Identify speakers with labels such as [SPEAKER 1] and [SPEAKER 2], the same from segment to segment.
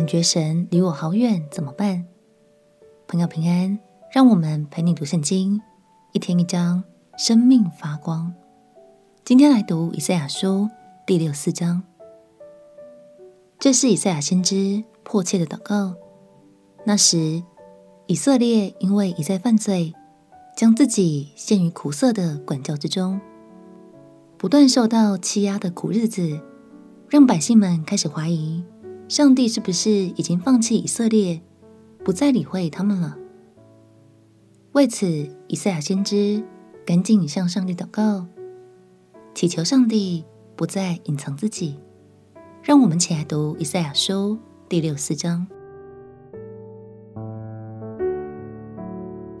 [SPEAKER 1] 感觉神离我好远，怎么办？朋友平安，让我们陪你读圣经，一天一章，生命发光。今天来读以赛亚书第六四章。这是以赛亚先知迫切的祷告。那时，以色列因为一再犯罪，将自己陷于苦涩的管教之中，不断受到欺压的苦日子，让百姓们开始怀疑。上帝是不是已经放弃以色列，不再理会他们了？为此，以赛亚先知赶紧向上帝祷告，祈求上帝不再隐藏自己。让我们起来读以赛亚书第六四章。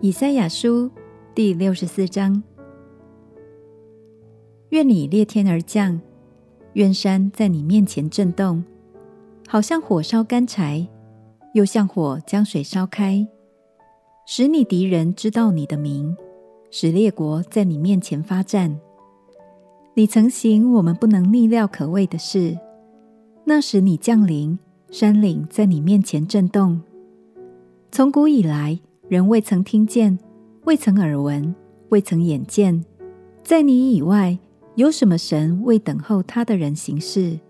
[SPEAKER 2] 以赛亚书第六十四章：愿你裂天而降，愿山在你面前震动。好像火烧干柴，又像火将水烧开，使你敌人知道你的名，使列国在你面前发战。你曾行我们不能逆料可畏的事，那时你降临，山岭在你面前震动。从古以来，人未曾听见，未曾耳闻，未曾眼见，在你以外，有什么神为等候他的人行事？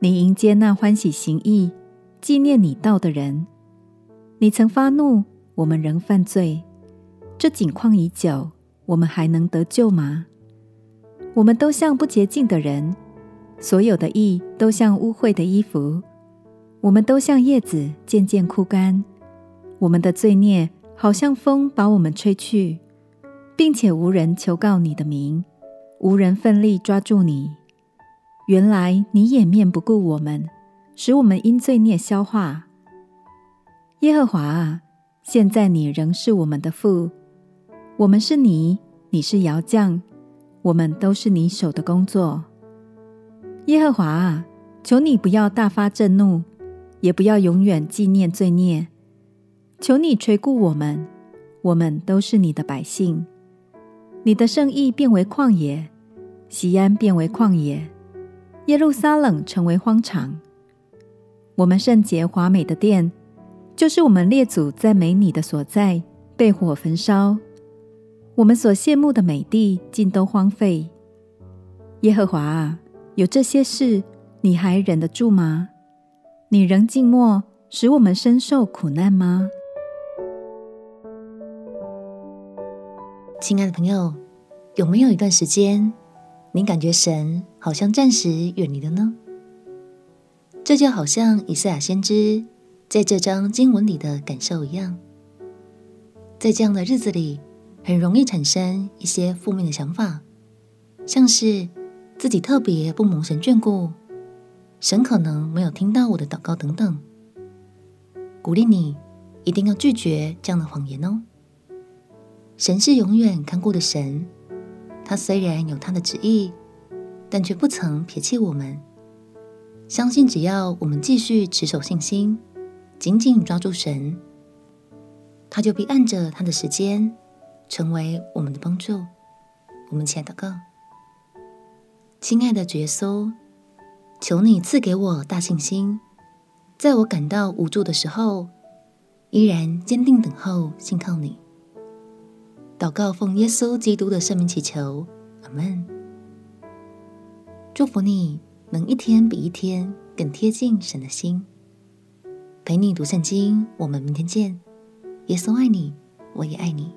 [SPEAKER 2] 你迎接那欢喜行义、纪念你道的人。你曾发怒，我们仍犯罪。这景况已久，我们还能得救吗？我们都像不洁净的人，所有的义都像污秽的衣服。我们都像叶子渐渐枯干。我们的罪孽好像风把我们吹去，并且无人求告你的名，无人奋力抓住你。原来你掩面不顾我们，使我们因罪孽消化。耶和华啊，现在你仍是我们的父，我们是你，你是窑匠，我们都是你手的工作。耶和华啊，求你不要大发震怒，也不要永远纪念罪孽。求你垂顾我们，我们都是你的百姓。你的圣意变为旷野，喜安变为旷野。耶路撒冷成为荒场，我们圣洁华美的殿，就是我们列祖赞美你的所在，被火焚烧。我们所羡慕的美地，尽都荒废。耶和华啊，有这些事，你还忍得住吗？你仍静默，使我们深受苦难吗？
[SPEAKER 1] 亲爱的朋友，有没有一段时间，你感觉神好像暂时远离了呢？这就好像以赛亚先知在这章经文里的感受一样，在这样的日子里，很容易产生一些负面的想法，像是自己特别不蒙神眷顾，神可能没有听到我的祷告等等。鼓励你一定要拒绝这样的谎言哦。神是永远看顾的神。他虽然有他的旨意，但却不曾撇弃我们。相信只要我们继续持守信心，紧紧抓住神，他就必按着他的时间成为我们的帮助。我们亲爱的哥，亲爱的主耶稣，求你赐给我大信心，在我感到无助的时候，依然坚定等候，信靠你。祷告奉耶稣基督的圣名祈求，阿门。祝福你能一天比一天更贴近神的心。陪你读圣经，我们明天见。耶稣爱你，我也爱你。